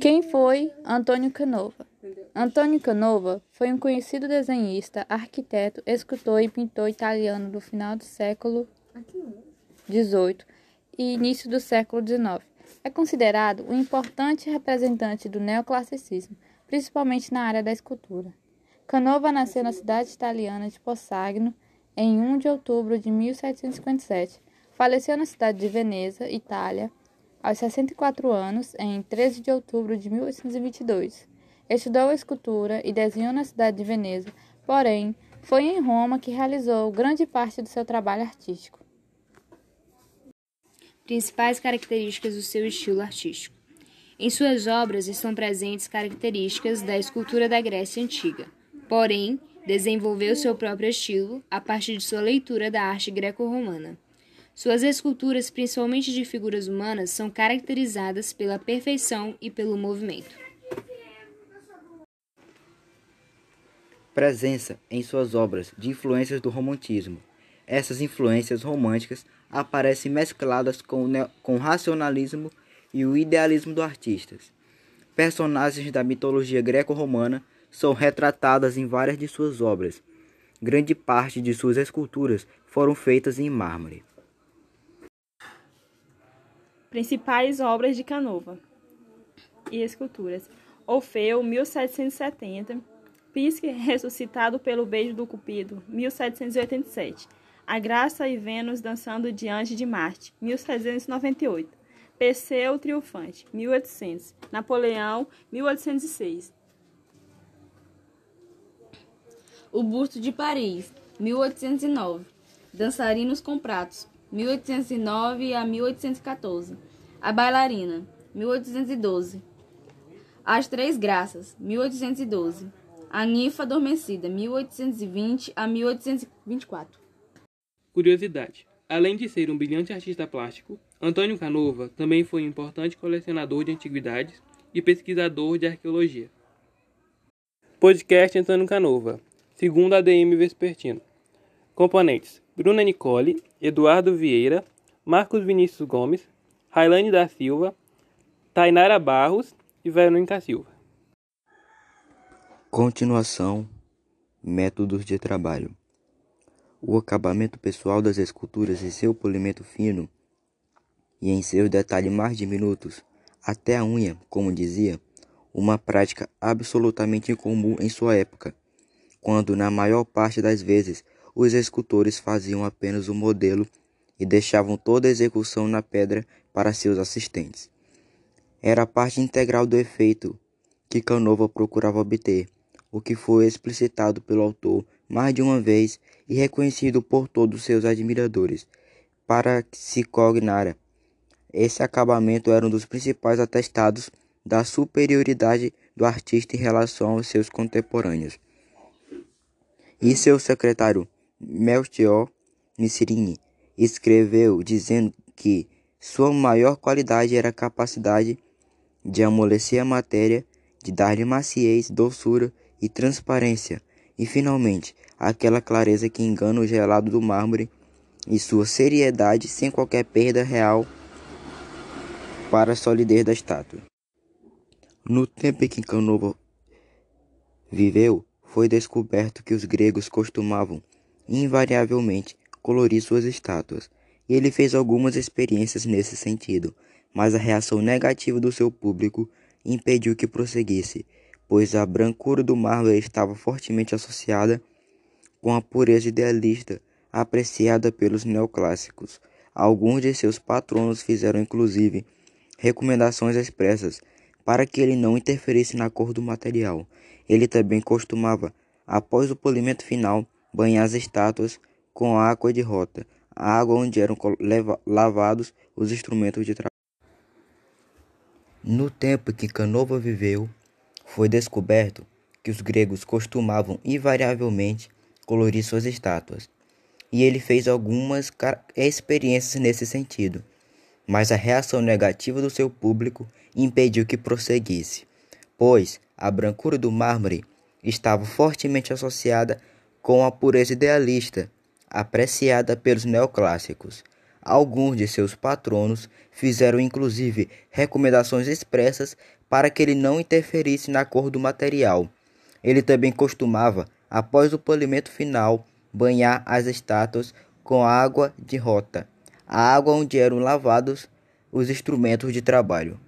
Quem foi Antônio Canova? Antônio Canova foi um conhecido desenhista, arquiteto, escultor e pintor italiano do final do século XVIII e início do século XIX. É considerado um importante representante do neoclassicismo, principalmente na área da escultura. Canova nasceu na cidade italiana de Possagno em 1 de outubro de 1757. Faleceu na cidade de Veneza, Itália, aos 64 anos, em 13 de outubro de 1822. Estudou escultura e desenhou na cidade de Veneza, porém, foi em Roma que realizou grande parte do seu trabalho artístico. Principais características do seu estilo artístico. Em suas obras estão presentes características da escultura da Grécia Antiga, porém, desenvolveu seu próprio estilo a partir de sua leitura da arte greco-romana. Suas esculturas, principalmente de figuras humanas, são caracterizadas pela perfeição e pelo movimento. Presença em suas obras de influências do romantismo. Essas influências românticas aparecem mescladas com o, com o racionalismo e o idealismo do artista. Personagens da mitologia greco-romana são retratadas em várias de suas obras. Grande parte de suas esculturas foram feitas em mármore. Principais obras de Canova e esculturas: Orfeu, 1770, Pisque ressuscitado pelo beijo do Cupido, 1787. A Graça e Vênus dançando diante de Marte, 1798. Perseu triunfante, 1800. Napoleão, 1806. O Busto de Paris, 1809. Dançarinos com Pratos, 1809 a 1814. A Bailarina, 1812. As Três Graças, 1812. A Ninfa Adormecida, 1820 a 1824. Curiosidade: Além de ser um brilhante artista plástico, Antônio Canova também foi um importante colecionador de antiguidades e pesquisador de arqueologia. Podcast Antônio Canova segundo ADM Vespertino. Componentes: Bruna Nicole, Eduardo Vieira, Marcos Vinícius Gomes, Railane da Silva, Tainara Barros e Verônica Silva. Continuação: Métodos de trabalho. O acabamento pessoal das esculturas em seu polimento fino e em seus detalhes mais diminutos, até a unha, como dizia, uma prática absolutamente incomum em sua época quando na maior parte das vezes os escultores faziam apenas o modelo e deixavam toda a execução na pedra para seus assistentes. Era parte integral do efeito que Canova procurava obter, o que foi explicitado pelo autor mais de uma vez e reconhecido por todos seus admiradores. Para se cognara, esse acabamento era um dos principais atestados da superioridade do artista em relação aos seus contemporâneos e seu secretário Melchior Nisrini escreveu dizendo que sua maior qualidade era a capacidade de amolecer a matéria, de dar-lhe maciez, doçura e transparência, e finalmente aquela clareza que engana o gelado do mármore e sua seriedade sem qualquer perda real para a solidez da estátua. No tempo em que Canova viveu, foi descoberto que os gregos costumavam, invariavelmente, colorir suas estátuas, e ele fez algumas experiências nesse sentido, mas a reação negativa do seu público impediu que prosseguisse, pois a brancura do mármore estava fortemente associada com a pureza idealista apreciada pelos neoclássicos. Alguns de seus patronos fizeram inclusive recomendações expressas para que ele não interferisse na cor do material. Ele também costumava, após o polimento final, banhar as estátuas com água de rota, a água onde eram lavados os instrumentos de trabalho. No tempo em que Canova viveu, foi descoberto que os gregos costumavam invariavelmente colorir suas estátuas, e ele fez algumas experiências nesse sentido, mas a reação negativa do seu público impediu que prosseguisse, pois a brancura do mármore estava fortemente associada com a pureza idealista apreciada pelos neoclássicos. Alguns de seus patronos fizeram inclusive recomendações expressas para que ele não interferisse na cor do material. Ele também costumava, após o polimento final, banhar as estátuas com água de rota, a água onde eram lavados os instrumentos de trabalho.